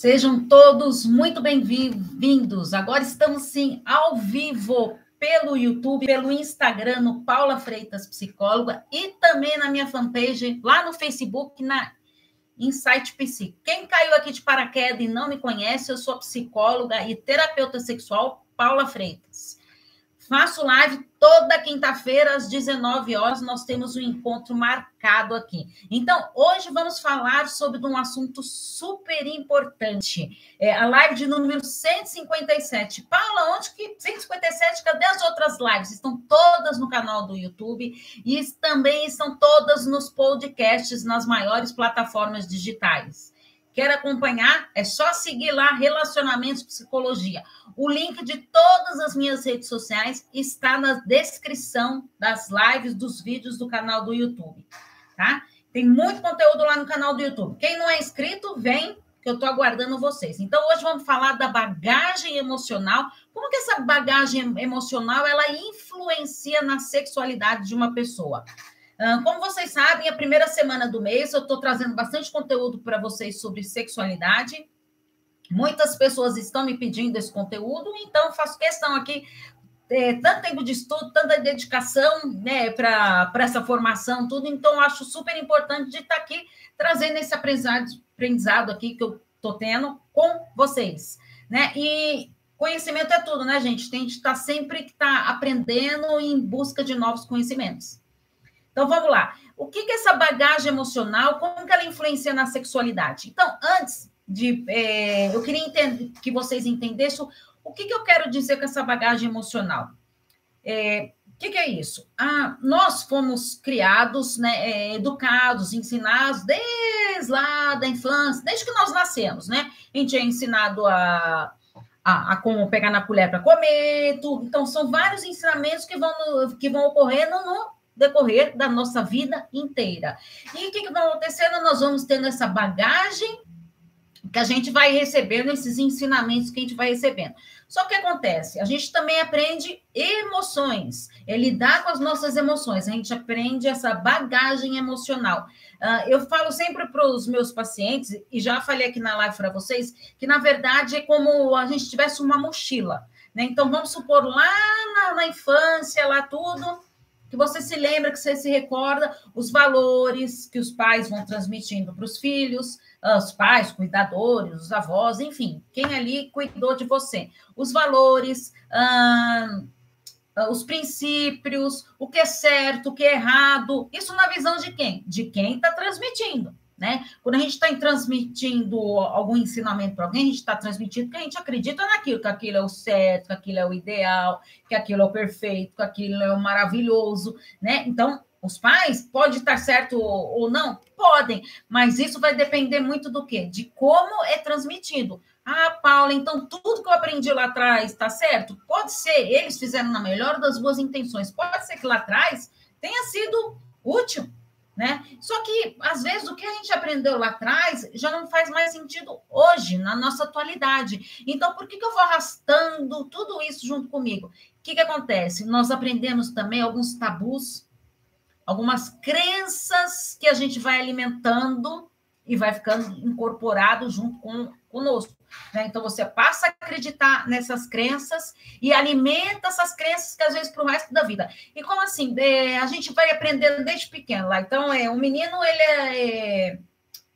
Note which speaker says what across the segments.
Speaker 1: Sejam todos muito bem-vindos. Agora estamos sim ao vivo pelo YouTube, pelo Instagram, no Paula Freitas Psicóloga e também na minha fanpage lá no Facebook, na Insight Psi. Quem caiu aqui de paraquedas e não me conhece, eu sou psicóloga e terapeuta sexual Paula Freitas. Faço live toda quinta-feira às 19 horas, nós temos um encontro marcado aqui. Então, hoje vamos falar sobre um assunto super importante. É a live de número 157. Paula, onde que 157? Cadê as outras lives? Estão todas no canal do YouTube e também estão todas nos podcasts nas maiores plataformas digitais. Quer acompanhar? É só seguir lá Relacionamentos Psicologia. O link de todas as minhas redes sociais está na descrição das lives, dos vídeos do canal do YouTube, tá? Tem muito conteúdo lá no canal do YouTube. Quem não é inscrito, vem, que eu estou aguardando vocês. Então, hoje vamos falar da bagagem emocional. Como que essa bagagem emocional ela influencia na sexualidade de uma pessoa? Como vocês sabem, a primeira semana do mês eu estou trazendo bastante conteúdo para vocês sobre sexualidade. Muitas pessoas estão me pedindo esse conteúdo, então faço questão aqui é, tanto tempo de estudo, tanta dedicação né, para essa formação, tudo. Então, acho super importante de estar tá aqui trazendo esse aprendizado, aprendizado aqui que eu estou tendo com vocês. Né? E conhecimento é tudo, né, gente? Tem que estar tá sempre que tá aprendendo em busca de novos conhecimentos. Então vamos lá. O que, que essa bagagem emocional, como que ela influencia na sexualidade? Então, antes de. É, eu queria entender, que vocês entendessem o que, que eu quero dizer com essa bagagem emocional. É, o que, que, é isso? Ah, nós fomos criados, né, é, educados, ensinados desde lá da infância, desde que nós nascemos, né? A gente é ensinado a, a, a como pegar na colher para comer, tudo. Então, são vários ensinamentos que vão, que vão ocorrendo no decorrer da nossa vida inteira. E o que, vai acontecendo? Nós vamos tendo essa bagagem que a gente vai recebendo, esses ensinamentos que a gente vai recebendo. Só que acontece, a gente também aprende emoções, é lidar com as nossas emoções, a gente aprende essa bagagem emocional. Uh, eu falo sempre para os meus pacientes, e já falei aqui na live para vocês, que na verdade é como a gente tivesse uma mochila. Né? Então, vamos supor, lá na, na infância, lá tudo, que você se lembra, que você se recorda os valores que os pais vão transmitindo para os filhos, os pais, cuidadores, os avós, enfim, quem ali cuidou de você. Os valores, ah, os princípios, o que é certo, o que é errado. Isso na visão de quem? De quem está transmitindo. Né? Quando a gente está transmitindo algum ensinamento para alguém, a gente está transmitindo que a gente acredita naquilo, que aquilo é o certo, que aquilo é o ideal, que aquilo é o perfeito, que aquilo é o maravilhoso, né? Então, os pais pode estar certo ou não? Podem, mas isso vai depender muito do quê? De como é transmitido. Ah, Paula, então tudo que eu aprendi lá atrás está certo? Pode ser, eles fizeram na melhor das boas intenções. Pode ser que lá atrás tenha sido útil, né? Só que, às vezes, o que a gente aprendeu lá atrás já não faz mais sentido hoje, na nossa atualidade. Então, por que, que eu vou arrastando tudo isso junto comigo? O que, que acontece? Nós aprendemos também alguns tabus, algumas crenças que a gente vai alimentando e vai ficando incorporado junto com conosco. Né? Então, você passa a acreditar nessas crenças e alimenta essas crenças que às vezes para o resto da vida. E como assim? É, a gente vai aprendendo desde pequeno lá. Então, é, o menino, ele é, é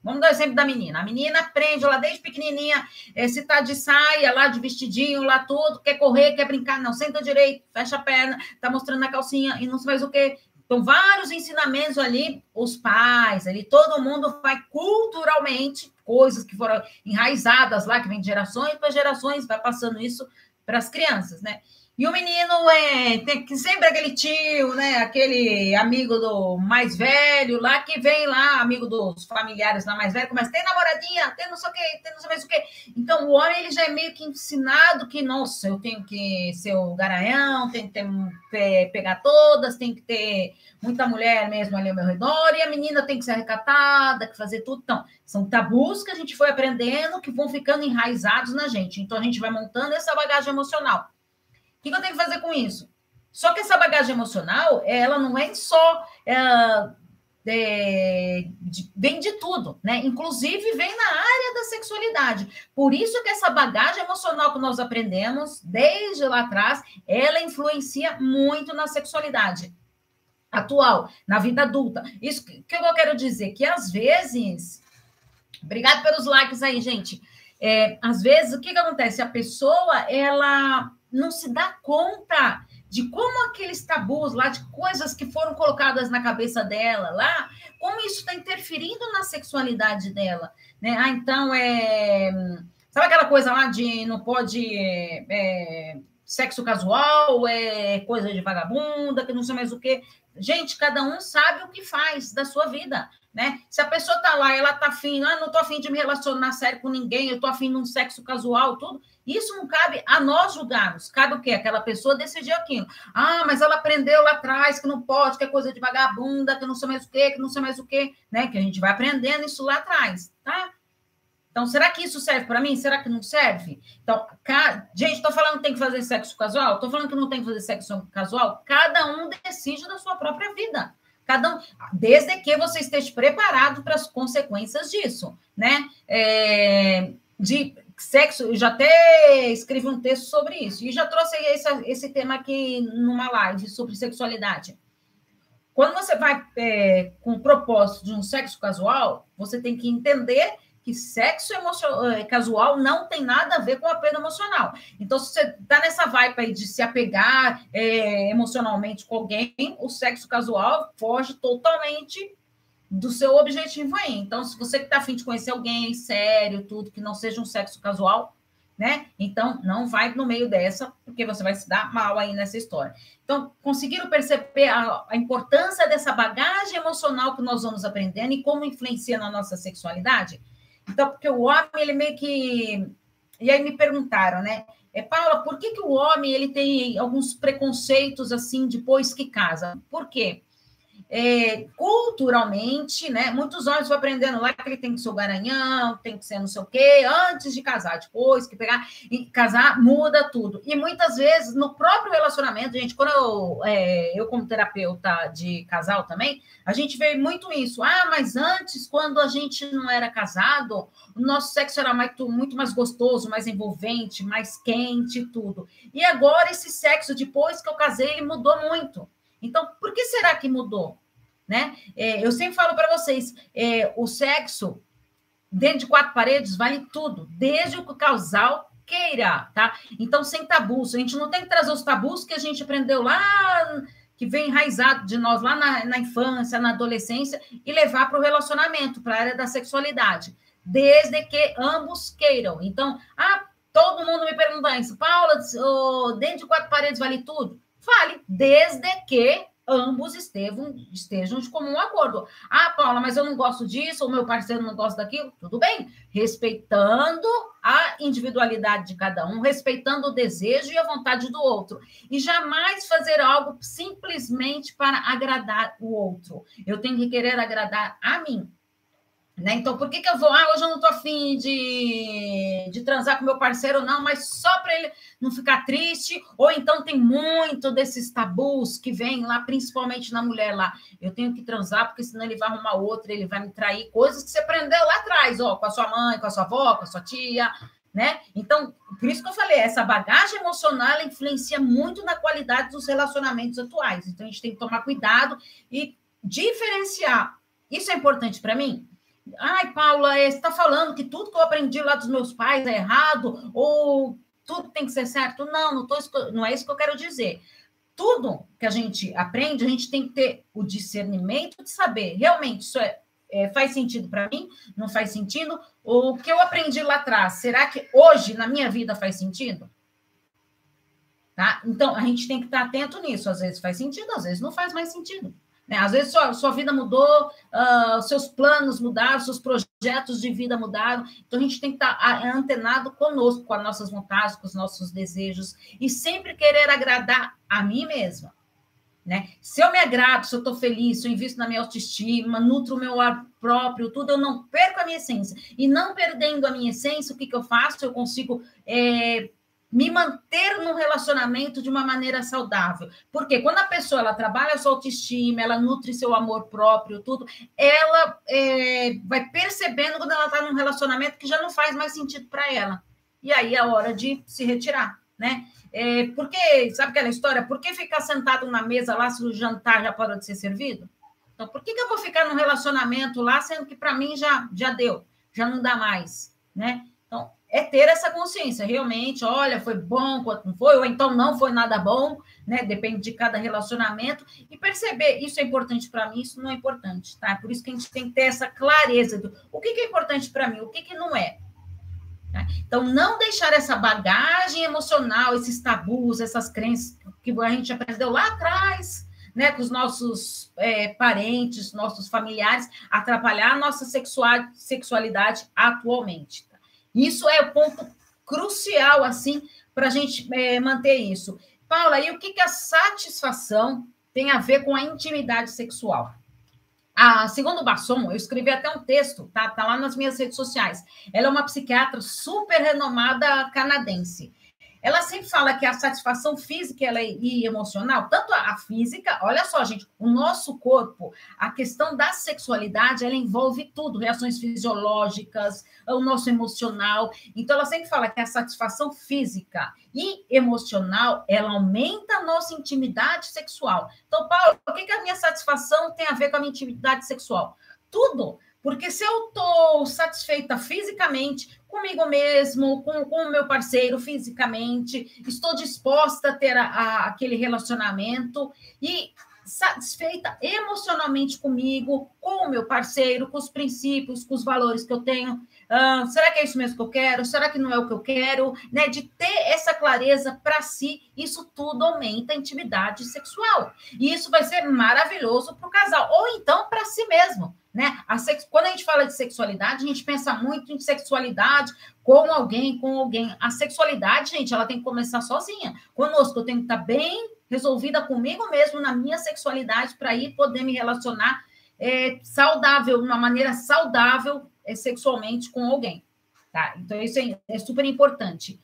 Speaker 1: Vamos dar o exemplo da menina. A menina aprende lá desde pequenininha, é, se tá de saia, lá de vestidinho, lá tudo, quer correr, quer brincar, não, senta direito, fecha a perna, tá mostrando a calcinha e não faz o quê. Então, vários ensinamentos ali, os pais, ali, todo mundo vai culturalmente coisas que foram enraizadas lá, que vem de gerações para gerações, vai passando isso para as crianças, né? E o menino é tem que sempre aquele tio, né? Aquele amigo do mais velho lá que vem lá, amigo dos familiares lá mais velho, mas tem namoradinha, tem não sei o quê, tem não sei mais o quê. Então o homem ele já é meio que ensinado que, nossa, eu tenho que ser o garanhão, tenho que ter, pegar todas, tem que ter muita mulher mesmo ali ao meu redor, e a menina tem que ser recatada, que fazer tudo. Então, são tabus que a gente foi aprendendo que vão ficando enraizados na gente. Então a gente vai montando essa bagagem emocional que, que eu tenho que fazer com isso? Só que essa bagagem emocional, ela não é só é, é, de, vem de tudo, né? Inclusive vem na área da sexualidade. Por isso que essa bagagem emocional que nós aprendemos desde lá atrás, ela influencia muito na sexualidade atual, na vida adulta. Isso que, eu quero dizer que às vezes, obrigado pelos likes aí, gente. É, às vezes o que, que acontece? A pessoa ela não se dá conta de como aqueles tabus lá, de coisas que foram colocadas na cabeça dela lá, como isso está interferindo na sexualidade dela, né? Ah, então é. Sabe aquela coisa lá de não pode. É, sexo casual, é coisa de vagabunda, que não sei mais o quê. Gente, cada um sabe o que faz da sua vida, né? Se a pessoa tá lá, ela tá afim, ah, não tô afim de me relacionar sério com ninguém, eu tô afim de um sexo casual, tudo isso não cabe a nós julgarmos. Cabe o quê? Aquela pessoa decidir aquilo. Ah, mas ela aprendeu lá atrás que não pode, que é coisa de vagabunda, que não sei mais o quê, que não sei mais o quê, né? Que a gente vai aprendendo isso lá atrás, tá? Então, será que isso serve para mim? Será que não serve? Então, ca... gente, estou falando que tem que fazer sexo casual? Estou falando que não tem que fazer sexo casual? Cada um decide da sua própria vida. Cada um, desde que você esteja preparado para as consequências disso, né? É, de sexo, eu já até escrevi um texto sobre isso, e já trouxe esse, esse tema aqui numa live sobre sexualidade. Quando você vai é, com o propósito de um sexo casual, você tem que entender que sexo é, casual não tem nada a ver com apego emocional. Então, se você está nessa vibe aí de se apegar é, emocionalmente com alguém, o sexo casual foge totalmente do seu objetivo aí. Então, se você está afim de conhecer alguém sério, tudo, que não seja um sexo casual, né? Então, não vai no meio dessa, porque você vai se dar mal aí nessa história. Então, conseguiram perceber a, a importância dessa bagagem emocional que nós vamos aprendendo e como influencia na nossa sexualidade? Então, porque o homem, ele meio que. E aí me perguntaram, né? É, Paula, por que, que o homem ele tem alguns preconceitos assim depois que casa? Por quê? É, culturalmente, né? Muitos homens vão aprendendo lá que ele tem que ser o garanhão, tem que ser não sei o quê, antes de casar, depois que pegar e casar, muda tudo. E muitas vezes, no próprio relacionamento, gente, quando eu, é, eu como terapeuta de casal também, a gente vê muito isso. Ah, mas antes, quando a gente não era casado, o nosso sexo era muito, muito mais gostoso, mais envolvente, mais quente tudo. E agora, esse sexo, depois que eu casei, ele mudou muito. Então, por que será que mudou? né? É, eu sempre falo para vocês, é, o sexo dentro de quatro paredes vale tudo, desde o casal queira, tá? Então, sem tabus. A gente não tem que trazer os tabus que a gente aprendeu lá, que vem enraizado de nós lá na, na infância, na adolescência, e levar para o relacionamento, para a área da sexualidade, desde que ambos queiram. Então, ah, todo mundo me pergunta isso, Paula, oh, dentro de quatro paredes vale tudo? Vale, desde que ambos estejam, estejam de comum acordo. Ah, Paula, mas eu não gosto disso, ou meu parceiro não gosta daquilo. Tudo bem, respeitando a individualidade de cada um, respeitando o desejo e a vontade do outro. E jamais fazer algo simplesmente para agradar o outro. Eu tenho que querer agradar a mim. Né? Então, por que, que eu vou? Ah, hoje eu não estou afim de, de transar com meu parceiro, não, mas só para ele não ficar triste. Ou então tem muito desses tabus que vem lá, principalmente na mulher lá. Eu tenho que transar, porque senão ele vai arrumar outra, ele vai me trair. Coisas que você aprendeu lá atrás, ó, com a sua mãe, com a sua avó, com a sua tia, né? Então, por isso que eu falei, essa bagagem emocional influencia muito na qualidade dos relacionamentos atuais. Então, a gente tem que tomar cuidado e diferenciar. Isso é importante para mim? Ai, Paula, é, você está falando que tudo que eu aprendi lá dos meus pais é errado, ou tudo tem que ser certo? Não, não, tô, não é isso que eu quero dizer. Tudo que a gente aprende, a gente tem que ter o discernimento de saber realmente isso é, é faz sentido para mim, não faz sentido? O que eu aprendi lá atrás, será que hoje na minha vida faz sentido? Tá? Então, a gente tem que estar atento nisso. Às vezes faz sentido, às vezes não faz mais sentido. Né? Às vezes sua, sua vida mudou, uh, seus planos mudaram, seus projetos de vida mudaram. Então a gente tem que estar antenado conosco, com as nossas vontades, com os nossos desejos, e sempre querer agradar a mim mesma. Né? Se eu me agrado, se eu estou feliz, se eu invisto na minha autoestima, nutro o meu ar próprio, tudo, eu não perco a minha essência. E não perdendo a minha essência, o que, que eu faço? Eu consigo é, me manter num relacionamento de uma maneira saudável. Porque quando a pessoa ela trabalha a sua autoestima, ela nutre seu amor próprio, tudo, ela é, vai percebendo quando ela está num relacionamento que já não faz mais sentido para ela. E aí é hora de se retirar, né? É, porque, sabe aquela história? Por que ficar sentado na mesa lá se o jantar já parou de ser servido? Então, por que, que eu vou ficar num relacionamento lá, sendo que para mim já, já deu, já não dá mais, né? Então, é ter essa consciência, realmente, olha, foi bom, quanto foi, ou então não foi nada bom, né? Depende de cada relacionamento, e perceber, isso é importante para mim, isso não é importante, tá? Por isso que a gente tem que ter essa clareza do o que, que é importante para mim, o que, que não é. Tá? Então, não deixar essa bagagem emocional, esses tabus, essas crenças que a gente aprendeu lá atrás, né, com os nossos é, parentes, nossos familiares, atrapalhar a nossa sexualidade atualmente. Isso é o ponto crucial, assim, para a gente é, manter isso. Paula, e o que, que a satisfação tem a ver com a intimidade sexual? A, segundo Basson, eu escrevi até um texto, tá, tá lá nas minhas redes sociais. Ela é uma psiquiatra super renomada canadense ela sempre fala que a satisfação física ela é, e emocional, tanto a física, olha só, gente, o nosso corpo, a questão da sexualidade, ela envolve tudo, reações fisiológicas, o nosso emocional. Então, ela sempre fala que a satisfação física e emocional, ela aumenta a nossa intimidade sexual. Então, Paulo, o que, que a minha satisfação tem a ver com a minha intimidade sexual? Tudo. Porque se eu estou satisfeita fisicamente, comigo mesmo, com, com o meu parceiro fisicamente, estou disposta a ter a, a, aquele relacionamento e satisfeita emocionalmente comigo, com o meu parceiro, com os princípios, com os valores que eu tenho. Uh, será que é isso mesmo que eu quero? Será que não é o que eu quero? Né? De ter essa clareza para si, isso tudo aumenta a intimidade sexual. E isso vai ser maravilhoso para o casal, ou então para si mesmo. Né? A sex... Quando a gente fala de sexualidade, a gente pensa muito em sexualidade com alguém, com alguém. A sexualidade, gente, ela tem que começar sozinha. Conosco, eu tenho que estar bem resolvida comigo mesmo na minha sexualidade para ir poder me relacionar é, saudável, de uma maneira saudável é, sexualmente com alguém. Tá? Então, isso é, é super importante.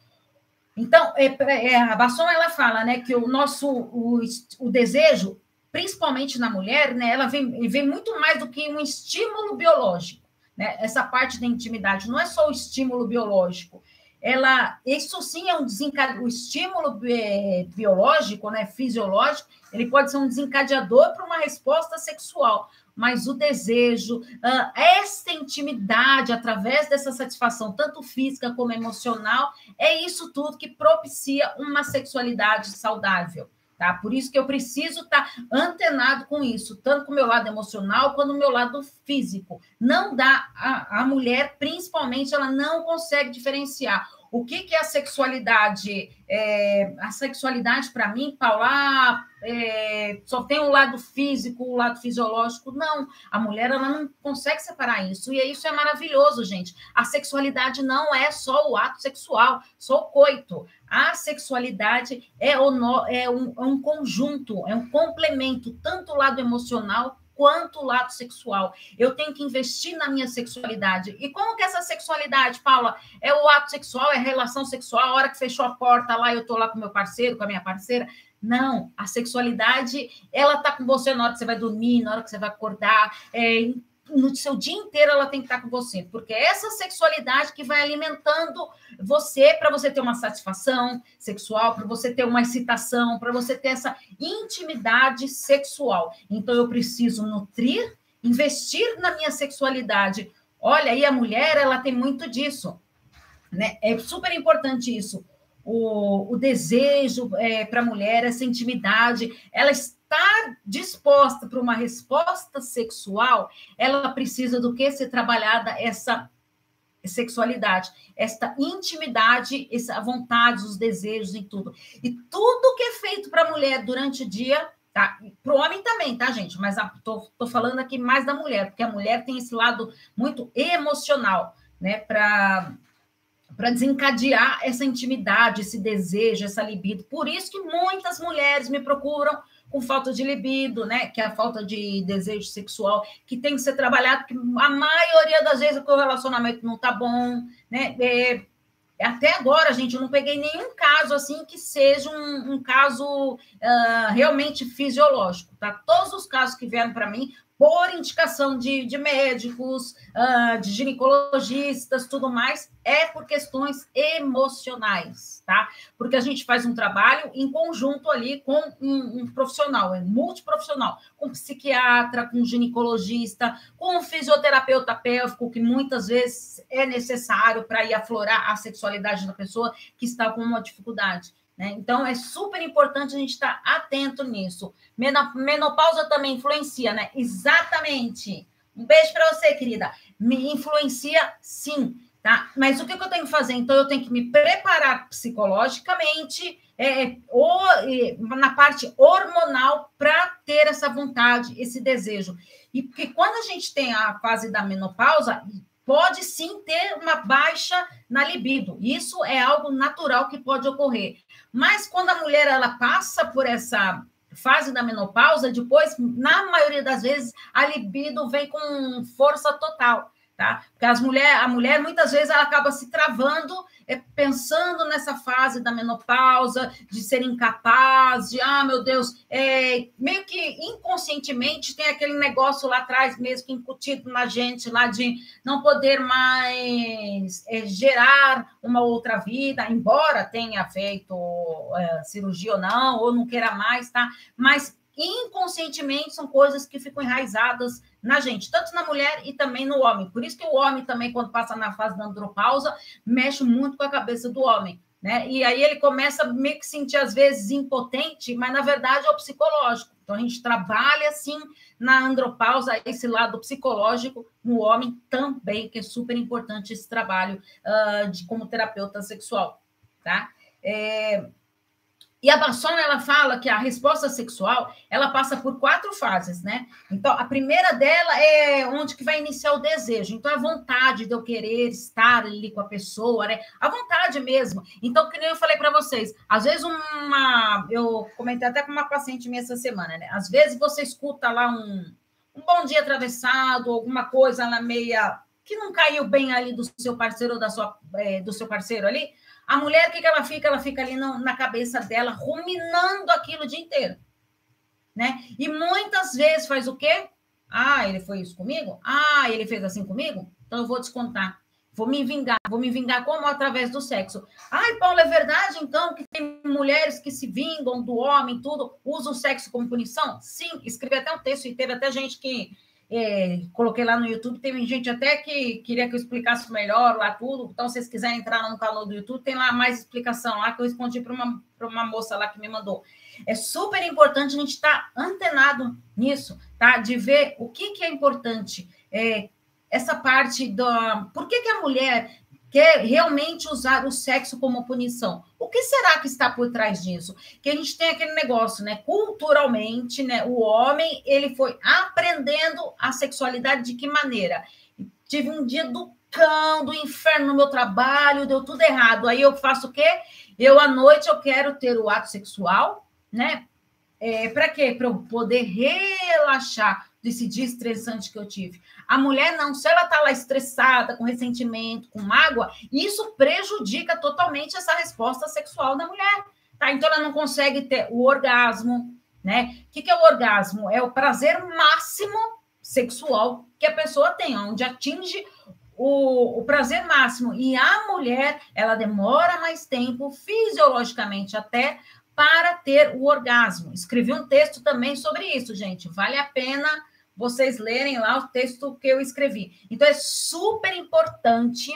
Speaker 1: Então, é, é, a Basson, ela fala né, que o nosso o, o desejo principalmente na mulher, né, ela vem, vem muito mais do que um estímulo biológico. Né? Essa parte da intimidade não é só o estímulo biológico. Ela, isso sim é um desencadeador, o estímulo é, biológico, né, fisiológico, ele pode ser um desencadeador para uma resposta sexual, mas o desejo, ah, essa intimidade através dessa satisfação, tanto física como emocional, é isso tudo que propicia uma sexualidade saudável tá? Por isso que eu preciso estar tá antenado com isso, tanto com o meu lado emocional quanto o meu lado físico. Não dá, a, a mulher, principalmente, ela não consegue diferenciar o que, que é a sexualidade? É, a sexualidade, para mim, Paula, é, só tem o um lado físico, o um lado fisiológico. Não, a mulher ela não consegue separar isso. E isso é maravilhoso, gente. A sexualidade não é só o ato sexual, só o coito. A sexualidade é, é, um, é um conjunto, é um complemento, tanto o lado emocional quanto o lado sexual. Eu tenho que investir na minha sexualidade. E como que essa sexualidade, Paula, é o ato sexual, é a relação sexual, a hora que fechou a porta lá, eu tô lá com meu parceiro, com a minha parceira. Não, a sexualidade, ela tá com você na hora que você vai dormir, na hora que você vai acordar, é, no seu dia inteiro ela tem que estar com você, porque é essa sexualidade que vai alimentando você para você ter uma satisfação sexual, para você ter uma excitação, para você ter essa intimidade sexual. Então eu preciso nutrir, investir na minha sexualidade. Olha, aí a mulher, ela tem muito disso. Né? É super importante isso. O, o desejo é, para a mulher, essa intimidade, ela está estar disposta para uma resposta sexual, ela precisa do que ser trabalhada essa sexualidade, esta intimidade, essa vontade, os desejos e tudo. E tudo que é feito para a mulher durante o dia, tá? Para o homem também, tá, gente? Mas estou falando aqui mais da mulher, porque a mulher tem esse lado muito emocional, né? Para para desencadear essa intimidade, esse desejo, essa libido. Por isso que muitas mulheres me procuram com falta de libido, né? Que é a falta de desejo sexual, que tem que ser trabalhado, porque a maioria das vezes o relacionamento não tá bom, né? É, até agora, gente, eu não peguei nenhum caso assim que seja um, um caso uh, realmente fisiológico, tá? Todos os casos que vieram para mim por indicação de, de médicos, uh, de ginecologistas, tudo mais, é por questões emocionais, tá? Porque a gente faz um trabalho em conjunto ali com um, um profissional, é multiprofissional, com psiquiatra, com ginecologista, com fisioterapeuta pélvico, que muitas vezes é necessário para ir aflorar a sexualidade da pessoa que está com uma dificuldade. Né? Então, é super importante a gente estar atento nisso. Menopausa também influencia, né? Exatamente. Um beijo para você, querida. Me influencia, sim, tá? Mas o que, eu tenho que fazer? Então, eu tenho que me preparar psicologicamente, é, ou, é, na parte hormonal, para ter essa vontade, esse desejo. E porque quando a gente tem a fase da menopausa, pode sim ter uma baixa na libido. Isso é algo natural que pode ocorrer. Mas quando a mulher ela passa por essa fase da menopausa, depois, na maioria das vezes, a libido vem com força total tá? Porque as mulher, a mulher muitas vezes ela acaba se travando é, pensando nessa fase da menopausa, de ser incapaz, de ah, meu Deus, é, meio que inconscientemente tem aquele negócio lá atrás mesmo que incutido na gente lá de não poder mais é, gerar uma outra vida, embora tenha feito é, cirurgia ou não, ou não queira mais, tá? Mas inconscientemente são coisas que ficam enraizadas na gente, tanto na mulher e também no homem. Por isso que o homem também, quando passa na fase da andropausa, mexe muito com a cabeça do homem. Né? E aí ele começa a meio que sentir, às vezes, impotente, mas na verdade é o psicológico. Então a gente trabalha assim na andropausa, esse lado psicológico no homem também, que é super importante esse trabalho uh, de como terapeuta sexual. Tá? É, e a Bassona, ela fala que a resposta sexual, ela passa por quatro fases, né? Então, a primeira dela é onde que vai iniciar o desejo. Então, a vontade de eu querer estar ali com a pessoa, né? A vontade mesmo. Então, que nem eu falei para vocês, às vezes uma... Eu comentei até com uma paciente minha essa semana, né? Às vezes você escuta lá um, um bom dia atravessado, alguma coisa na meia... que não caiu bem ali do seu parceiro ou da sua, é, do seu parceiro ali a mulher, o que, que ela fica? Ela fica ali no, na cabeça dela, ruminando aquilo o dia inteiro. Né? E muitas vezes faz o quê? Ah, ele foi isso comigo? Ah, ele fez assim comigo? Então eu vou descontar. Vou me vingar. Vou me vingar como? Através do sexo. Ai, Paulo, é verdade então que tem mulheres que se vingam do homem, tudo, usam o sexo como punição? Sim, escrevi até um texto e teve até gente que é, coloquei lá no YouTube, teve gente até que queria que eu explicasse melhor lá tudo. Então, se vocês quiserem entrar no canal do YouTube, tem lá mais explicação lá que eu respondi para uma, uma moça lá que me mandou. É super importante a gente estar tá antenado nisso, tá? De ver o que, que é importante. É, essa parte da. Por que, que a mulher quer realmente usar o sexo como punição. O que será que está por trás disso? Que a gente tem aquele negócio, né? Culturalmente, né? O homem ele foi aprendendo a sexualidade de que maneira? Tive um dia do cão, do inferno no meu trabalho, deu tudo errado. Aí eu faço o quê? Eu à noite eu quero ter o ato sexual, né? É, para quê? Para eu poder relaxar desse dia estressante que eu tive. A mulher não, se ela está lá estressada, com ressentimento, com mágoa, isso prejudica totalmente essa resposta sexual da mulher. Tá? Então ela não consegue ter o orgasmo, né? O que, que é o orgasmo? É o prazer máximo sexual que a pessoa tem, onde atinge o, o, prazer máximo. E a mulher, ela demora mais tempo, fisiologicamente até, para ter o orgasmo. Escrevi um texto também sobre isso, gente. Vale a pena vocês lerem lá o texto que eu escrevi. Então, é super importante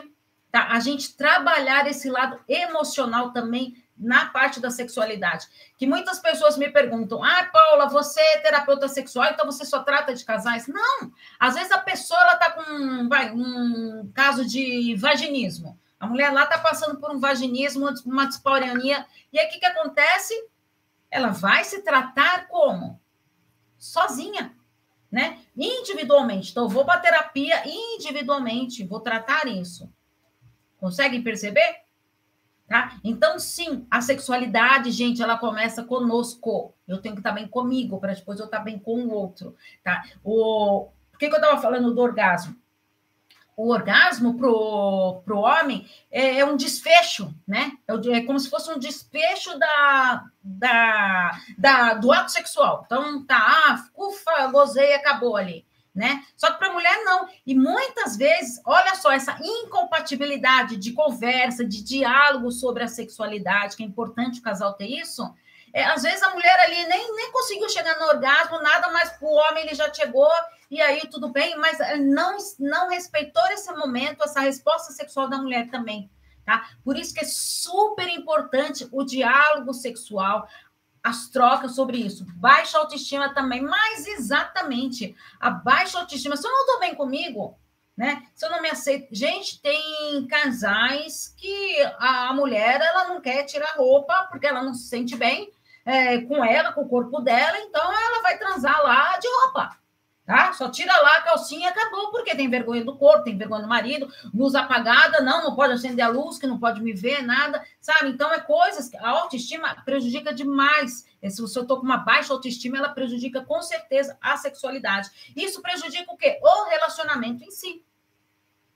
Speaker 1: tá? a gente trabalhar esse lado emocional também na parte da sexualidade. Que muitas pessoas me perguntam: ah, Paula, você é terapeuta sexual, então você só trata de casais? Não! Às vezes a pessoa está com vai, um caso de vaginismo. A mulher lá está passando por um vaginismo, uma dispaurania. E aí o que, que acontece? Ela vai se tratar como? Sozinha né? Individualmente. Então, vou para terapia individualmente, vou tratar isso. Conseguem perceber? Tá? Então, sim, a sexualidade, gente, ela começa conosco. Eu tenho que estar bem comigo, para depois eu estar bem com o outro. Tá? O... Por que, que eu estava falando do orgasmo? O orgasmo para o homem é, é, um desfecho, né? É, é, como se fosse um desfecho da, da, da, do ato sexual. Então, tá, ah, ufa, gozei, acabou ali. Né? Só que para a mulher não. E muitas vezes, olha só, essa incompatibilidade de conversa, de diálogo sobre a sexualidade, que é importante o casal ter isso. É, às vezes a mulher ali nem, nem conseguiu chegar no orgasmo, nada, mas o homem ele já chegou e aí tudo bem, mas eh, não, não respeitou esse momento, essa resposta sexual da mulher também. Tá? Por isso que é super importante o diálogo sexual, as trocas sobre isso. Baixa autoestima também, mas exatamente a baixa autoestima. Se eu não estou bem comigo, né? Se eu não me aceito. Gente, tem casais que a mulher ela não quer tirar roupa porque ela não se sente bem é, com ela, com o corpo dela, então ela vai transar lá de roupa tá? Só tira lá a calcinha e acabou, porque tem vergonha do corpo, tem vergonha do marido, luz apagada, não, não pode acender a luz, que não pode me ver, nada, sabe? Então, é coisas que a autoestima prejudica demais. Se eu estou com uma baixa autoestima, ela prejudica com certeza a sexualidade. Isso prejudica o quê? O relacionamento em si.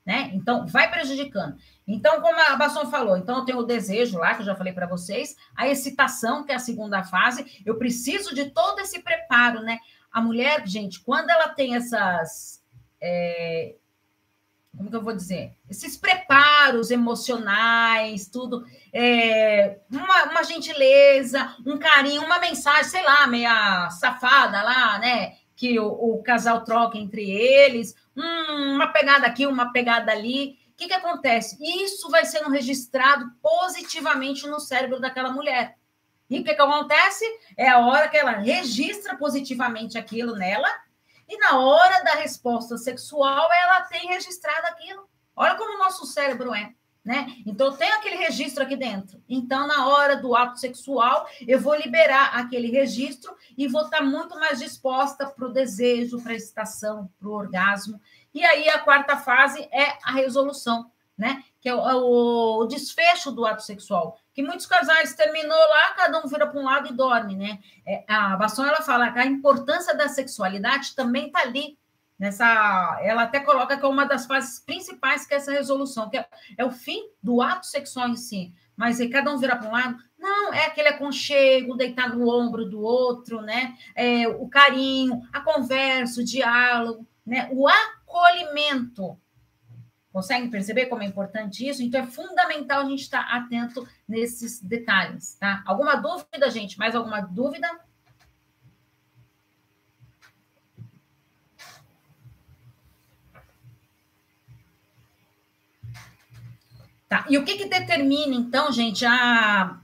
Speaker 1: Né? Então, vai prejudicando. Então, como a Basson falou, então eu tenho o desejo lá, que eu já falei para vocês, a excitação, que é a segunda fase, eu preciso de todo esse preparo, né? A mulher, gente, quando ela tem essas. É, como que eu vou dizer? Esses preparos emocionais, tudo, é, uma, uma, gentileza, um carinho, uma mensagem, sei lá, meia safada lá, né? Que o, o casal troca entre eles, hum, uma pegada aqui, uma pegada ali. O que, que acontece? Isso vai sendo registrado positivamente no cérebro daquela mulher. E o que, que acontece? É a hora que ela registra positivamente aquilo nela, e na hora da resposta sexual, ela tem registrado aquilo. Olha como o nosso cérebro é. Né? Então, tem aquele registro aqui dentro. Então, na hora do ato sexual, eu vou liberar aquele registro e vou estar muito mais disposta para o desejo, para a excitação, para o orgasmo. E aí, a quarta fase é a resolução, né? Que é o, é o desfecho do ato sexual que muitos casais terminou lá, cada um vira para um lado e dorme, né? É, a Basson ela fala que a importância da sexualidade também está ali nessa, ela até coloca que é uma das fases principais que é essa resolução, que é, é o fim do ato sexual em si. Mas aí cada um vira para um lado, não, é aquele aconchego, deitar no ombro do outro, né? É, o carinho, a conversa, o diálogo, né? O acolhimento Conseguem perceber como é importante isso? Então, é fundamental a gente estar atento nesses detalhes, tá? Alguma dúvida, gente? Mais alguma dúvida? Tá. E o que, que determina, então, gente, a,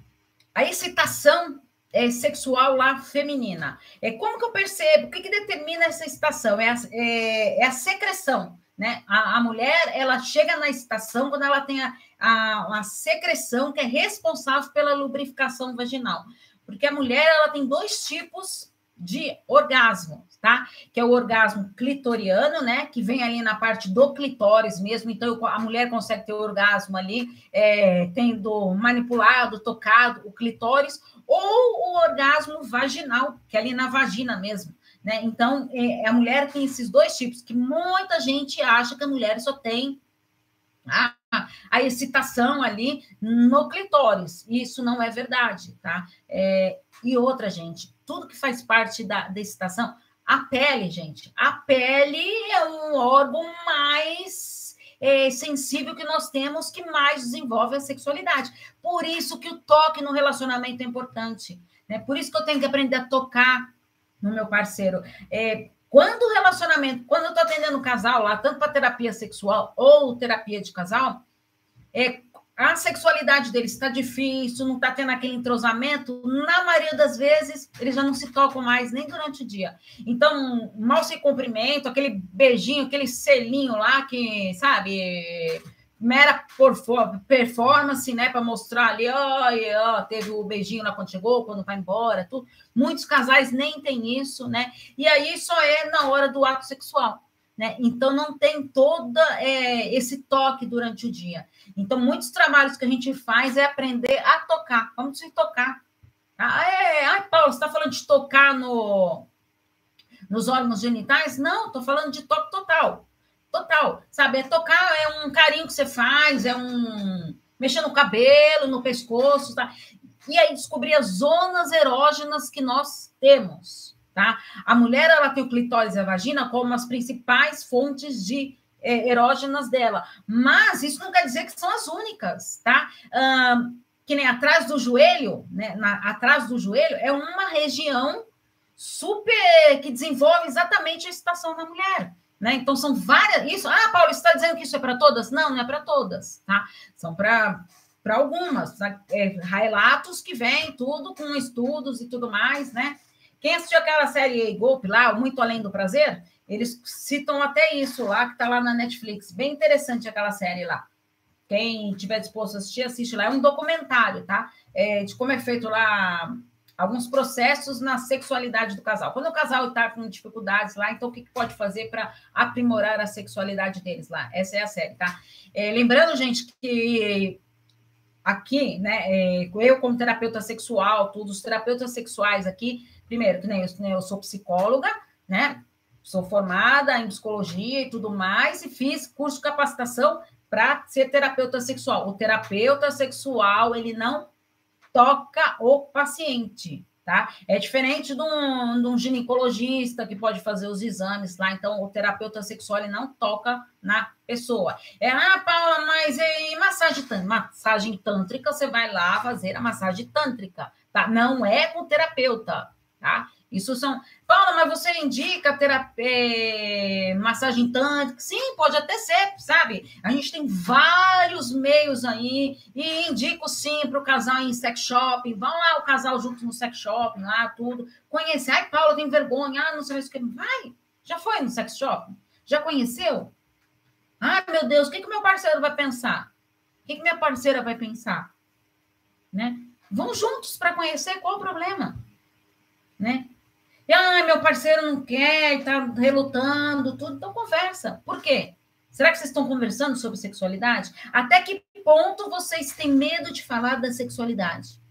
Speaker 1: a excitação é, sexual lá feminina? É como que eu percebo? O que, que determina essa excitação? É a, é, é a secreção né? A, a, mulher ela chega na estação quando ela tem a, a, a, secreção que é responsável pela lubrificação vaginal. Porque a mulher ela tem dois tipos de orgasmo, tá? Que é o orgasmo clitoriano, né? Que vem ali na parte do clitóris mesmo. Então a mulher consegue ter orgasmo ali, é, tendo manipulado, tocado o clitóris, ou o orgasmo vaginal, que é ali na vagina mesmo. Né? Então, é, a mulher tem esses dois tipos, que muita gente acha que a mulher só tem a, a excitação ali no clitóris. Isso não é verdade, tá? É, e outra, gente, tudo que faz parte da, da excitação, a pele, gente, a pele é um órgão mais é, sensível que nós temos que mais desenvolve a sexualidade. Por isso que o toque no relacionamento é importante. Né? Por isso que eu tenho que aprender a tocar, no meu parceiro. É, quando o relacionamento, quando eu estou atendendo um casal lá, tanto para terapia sexual ou terapia de casal, é, a sexualidade deles está difícil, não está tendo aquele entrosamento, na maioria das vezes eles já não se tocam mais nem durante o dia. Então, mal se cumprimento, aquele beijinho, aquele selinho lá que, sabe, mera performance, né, para mostrar ali, ó, teve o beijinho lá quando chegou, quando vai embora, tudo. Muitos casais nem têm isso, né? E aí só é na hora do ato sexual, né? Então não tem todo é, esse toque durante o dia. Então muitos trabalhos que a gente faz é aprender a tocar. Vamos se tocar. Ah, é, ai, Paulo, você está falando de tocar no nos órgãos genitais? Não, estou falando de toque total total, sabe? É tocar, é um carinho que você faz, é um mexer no cabelo, no pescoço, tá? E aí descobrir as zonas erógenas que nós temos, tá? A mulher, ela tem o clitóris e a vagina como as principais fontes de é, erógenas dela, mas isso não quer dizer que são as únicas, tá? Um, que nem atrás do joelho, né? Na, atrás do joelho é uma região super que desenvolve exatamente a excitação da mulher. Né? Então, são várias. Isso, ah, Paulo, você está dizendo que isso é para todas? Não, não é para todas, tá? São para algumas, tá? é, relatos que vêm, tudo com estudos e tudo mais, né? Quem assistiu aquela série Golpe lá, Muito Além do Prazer, eles citam até isso lá, que está lá na Netflix. Bem interessante aquela série lá. Quem tiver disposto a assistir, assiste lá. É um documentário, tá? É, de como é feito lá alguns processos na sexualidade do casal. Quando o casal está com dificuldades lá, então o que, que pode fazer para aprimorar a sexualidade deles lá? Essa é a série, tá? É, lembrando, gente, que aqui, né, é, eu como terapeuta sexual, todos os terapeutas sexuais aqui, primeiro, que nem eu, né, eu sou psicóloga, né? Sou formada em psicologia e tudo mais, e fiz curso de capacitação para ser terapeuta sexual. O terapeuta sexual, ele não toca o paciente, tá? É diferente de um, de um, ginecologista que pode fazer os exames lá, então o terapeuta sexual ele não toca na pessoa. É, ah, Paula, mas e massagem? Massagem tântrica, você vai lá fazer a massagem tântrica, tá? Não é com o terapeuta, tá? Isso são. Paula, mas você indica terapia, é, massagem tântrica? Sim, pode até ser, sabe? A gente tem vários meios aí e indico sim para o casal em sex shopping. Vão lá o casal junto no sex shopping, lá tudo. Conhecer. Ai, Paula, tem vergonha. Ah, não sei o que. Vai. Já foi no sex shopping? Já conheceu? Ai, meu Deus, o que, que meu parceiro vai pensar? O que, que minha parceira vai pensar? Né? Vão juntos para conhecer qual o problema, né? Ah, meu parceiro não quer, está relutando, tudo. Então, conversa. Por quê? Será que vocês estão conversando sobre sexualidade? Até que ponto vocês têm medo de falar da sexualidade?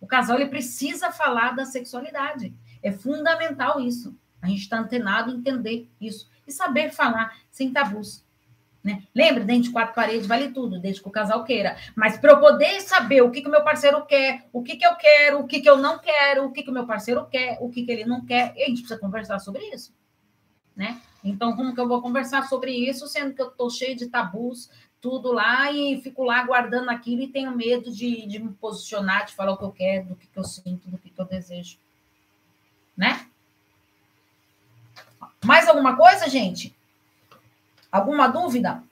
Speaker 1: O casal ele precisa falar da sexualidade. É fundamental isso. A gente está antenado entender isso e saber falar sem tabus. Né? Lembra, dentro de quatro paredes vale tudo, desde que o casal queira. Mas para eu poder saber o que, que o meu parceiro quer, o que, que eu quero, o que, que eu não quero, o que, que o meu parceiro quer, o que, que ele não quer, a gente precisa conversar sobre isso. Né? Então, como que eu vou conversar sobre isso, sendo que eu estou cheio de tabus, tudo lá, e fico lá guardando aquilo e tenho medo de, de me posicionar, de falar o que eu quero, do que, que eu sinto, do que, que eu desejo. Né? Mais alguma coisa, gente? Alguma dúvida?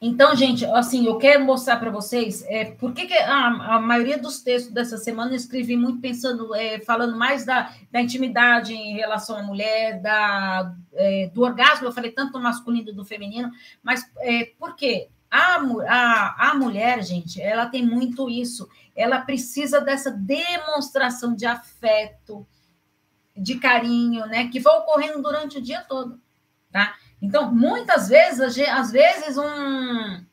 Speaker 1: Então, gente, assim, eu quero mostrar para vocês é, por que, que a, a, maioria dos textos dessa semana eu escrevi muito pensando, é, falando mais da, da, intimidade em relação à mulher, da, é, do orgasmo, eu falei tanto do masculino do feminino, mas é, por quê? A, a, a mulher, gente, ela tem muito isso, ela precisa dessa demonstração de afeto, de carinho, né? Que vai ocorrendo durante o dia todo, tá? Então, muitas vezes, às vezes, um.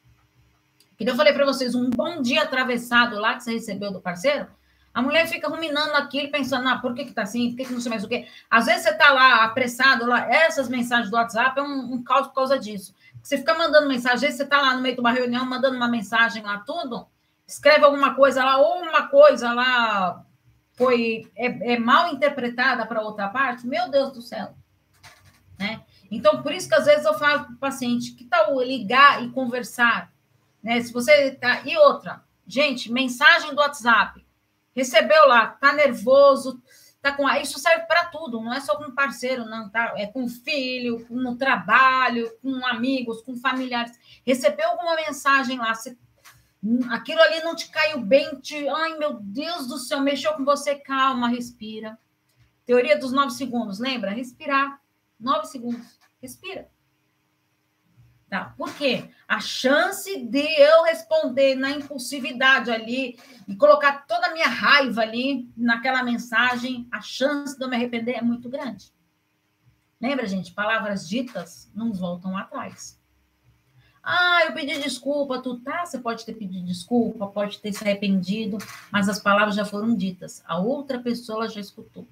Speaker 1: Que eu falei para vocês, um bom dia atravessado lá que você recebeu do parceiro, a mulher fica ruminando aquilo, pensando, ah, por que que tá assim? Por que que não sei mais o quê? Às vezes você tá lá apressado, lá, essas mensagens do WhatsApp é um, um caos por causa disso. Você fica mandando mensagem, às vezes você tá lá no meio de uma reunião, mandando uma mensagem lá, tudo, escreve alguma coisa lá, ou uma coisa lá foi é, é mal interpretada para outra parte, meu Deus do céu, né? Então, por isso que às vezes eu falo para o paciente, que tal ligar e conversar, né? Se você tá e outra, gente, mensagem do WhatsApp, recebeu lá, tá nervoso, tá com isso serve para tudo, não é só com parceiro, não, tá? É com filho, no trabalho, com amigos, com familiares. Recebeu alguma mensagem lá, você aquilo ali não te caiu bem, te, ai meu Deus do céu, mexeu com você, calma, respira. Teoria dos nove segundos, lembra? Respirar. Nove segundos, respira. Tá? Por quê? A chance de eu responder na impulsividade ali e colocar toda a minha raiva ali naquela mensagem, a chance de eu me arrepender é muito grande. Lembra, gente? Palavras ditas não voltam atrás. Ah, eu pedi desculpa, tu tá? Você pode ter pedido desculpa, pode ter se arrependido, mas as palavras já foram ditas. A outra pessoa já escutou.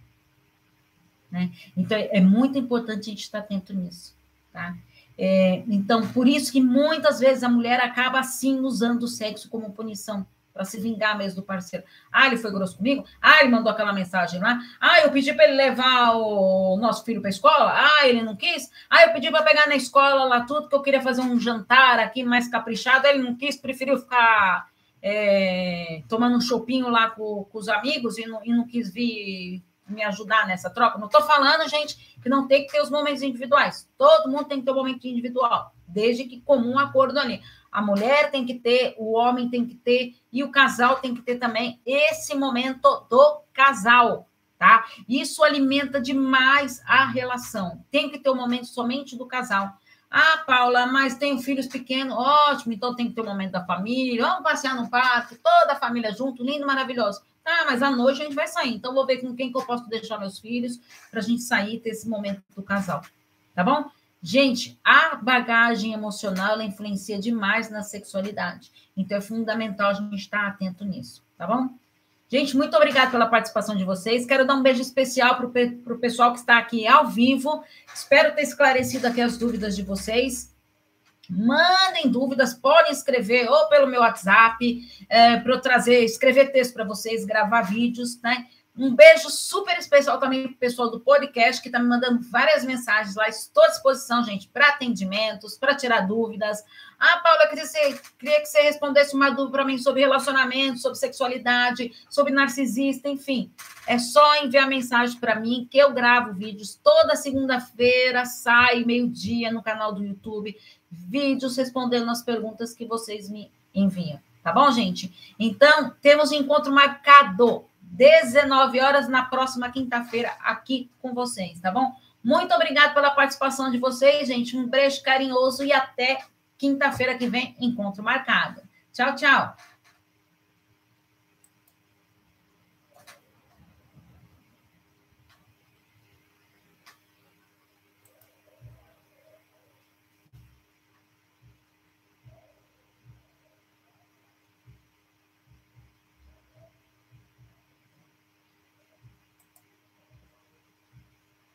Speaker 1: né? Então, é muito importante a gente estar atento nisso, tá? É, então, por isso que muitas vezes a mulher acaba assim usando o sexo como punição para se vingar mesmo do parceiro. Ah, ele foi grosso comigo? Ah, ele mandou aquela mensagem lá? Ah, eu pedi para ele levar o nosso filho para a escola? Ah, ele não quis? Ah, eu pedi para pegar na escola lá tudo, que eu queria fazer um jantar aqui mais caprichado, ele não quis, preferiu ficar é, tomando um chopinho lá com, com os amigos e não, e não quis vir me ajudar nessa troca. Não estou falando, gente, que não tem que ter os momentos individuais. Todo mundo tem que ter um momento individual, desde que comum acordo ali. A mulher tem que ter, o homem tem que ter, e o casal tem que ter também esse momento do casal, tá? Isso alimenta demais a relação. Tem que ter o um momento somente do casal. Ah, Paula, mas tenho filhos pequenos, ótimo, então tem que ter o um momento da família, vamos passear no parque, toda a família junto, lindo, maravilhoso. Tá, mas à noite a gente vai sair, então vou ver com quem que eu posso deixar meus filhos para a gente sair ter esse momento do casal, tá bom? Gente, a bagagem emocional ela influencia demais na sexualidade. Então é fundamental a gente estar atento nisso, tá bom? Gente, muito obrigada pela participação de vocês. Quero dar um beijo especial para o pessoal que está aqui ao vivo. Espero ter esclarecido aqui as dúvidas de vocês. Mandem dúvidas, podem escrever ou pelo meu WhatsApp, é, para eu trazer, escrever texto para vocês, gravar vídeos, né? Um beijo super especial também para o pessoal do podcast, que está me mandando várias mensagens lá. Estou à disposição, gente, para atendimentos, para tirar dúvidas. Ah, Paula, queria, ser, queria que você respondesse uma dúvida para mim sobre relacionamento, sobre sexualidade, sobre narcisista, enfim. É só enviar mensagem para mim, que eu gravo vídeos toda segunda-feira, sai meio-dia no canal do YouTube, vídeos respondendo as perguntas que vocês me enviam. Tá bom, gente? Então, temos um encontro marcado 19 horas na próxima quinta-feira aqui com vocês, tá bom? Muito obrigado pela participação de vocês, gente. Um beijo carinhoso e até quinta-feira que vem, encontro marcado. Tchau, tchau.